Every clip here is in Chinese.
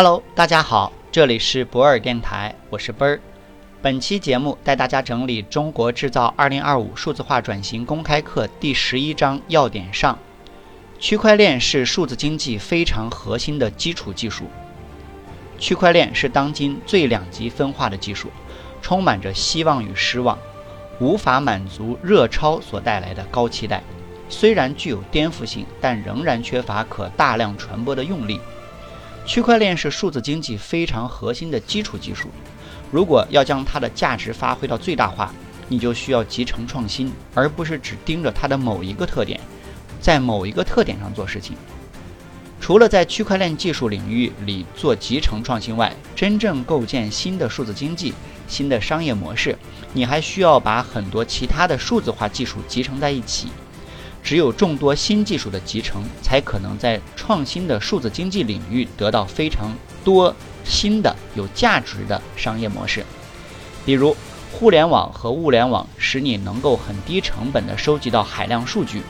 Hello，大家好，这里是博尔电台，我是奔儿。本期节目带大家整理《中国制造2025数字化转型公开课》第十一章要点上。区块链是数字经济非常核心的基础技术。区块链是当今最两极分化的技术，充满着希望与失望，无法满足热超所带来的高期待。虽然具有颠覆性，但仍然缺乏可大量传播的用力。区块链是数字经济非常核心的基础技术。如果要将它的价值发挥到最大化，你就需要集成创新，而不是只盯着它的某一个特点，在某一个特点上做事情。除了在区块链技术领域里做集成创新外，真正构建新的数字经济、新的商业模式，你还需要把很多其他的数字化技术集成在一起。只有众多新技术的集成，才可能在创新的数字经济领域得到非常多新的有价值的商业模式。比如，互联网和物联网使你能够很低成本地收集到海量数据，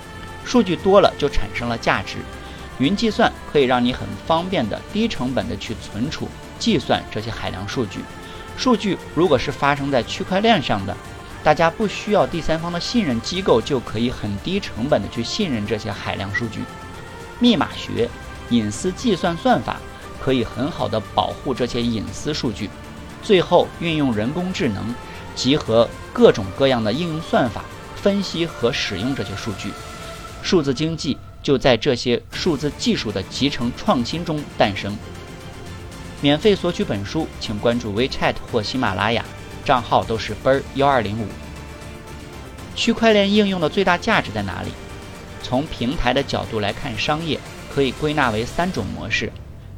数据多了就产生了价值。云计算可以让你很方便的、低成本的去存储、计算这些海量数据。数据如果是发生在区块链上的。大家不需要第三方的信任机构，就可以很低成本的去信任这些海量数据。密码学、隐私计算算法可以很好的保护这些隐私数据。最后，运用人工智能，集合各种各样的应用算法，分析和使用这些数据。数字经济就在这些数字技术的集成创新中诞生。免费索取本书，请关注 WeChat 或喜马拉雅。账号都是奔儿幺二零五。区块链应用的最大价值在哪里？从平台的角度来看，商业可以归纳为三种模式。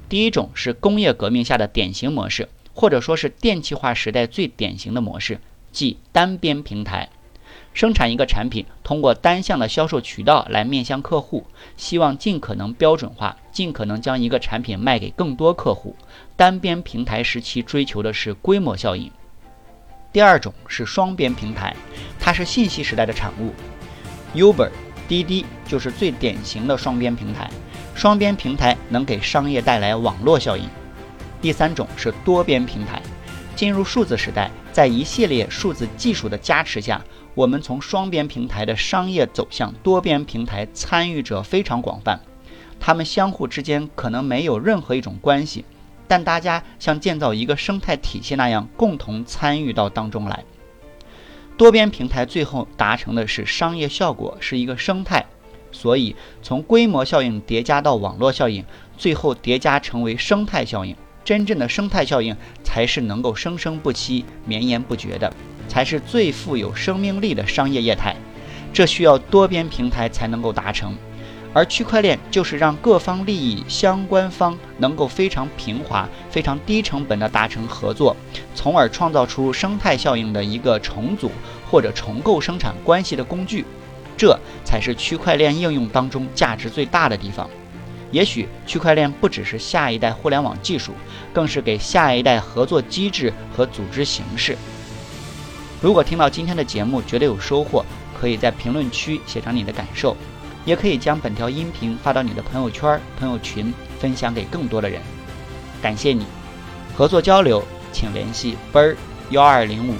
第一种是工业革命下的典型模式，或者说是电气化时代最典型的模式，即单边平台。生产一个产品，通过单向的销售渠道来面向客户，希望尽可能标准化，尽可能将一个产品卖给更多客户。单边平台时期追求的是规模效应。第二种是双边平台，它是信息时代的产物。Uber、滴滴就是最典型的双边平台。双边平台能给商业带来网络效应。第三种是多边平台。进入数字时代，在一系列数字技术的加持下，我们从双边平台的商业走向多边平台，参与者非常广泛，它们相互之间可能没有任何一种关系。但大家像建造一个生态体系那样，共同参与到当中来。多边平台最后达成的是商业效果，是一个生态。所以，从规模效应叠加到网络效应，最后叠加成为生态效应。真正的生态效应才是能够生生不息、绵延不绝的，才是最富有生命力的商业业态。这需要多边平台才能够达成。而区块链就是让各方利益相关方能够非常平滑、非常低成本的达成合作，从而创造出生态效应的一个重组或者重构生产关系的工具，这才是区块链应用当中价值最大的地方。也许区块链不只是下一代互联网技术，更是给下一代合作机制和组织形式。如果听到今天的节目觉得有收获，可以在评论区写上你的感受。也可以将本条音频发到你的朋友圈、朋友群，分享给更多的人。感谢你，合作交流请联系奔儿幺二零五。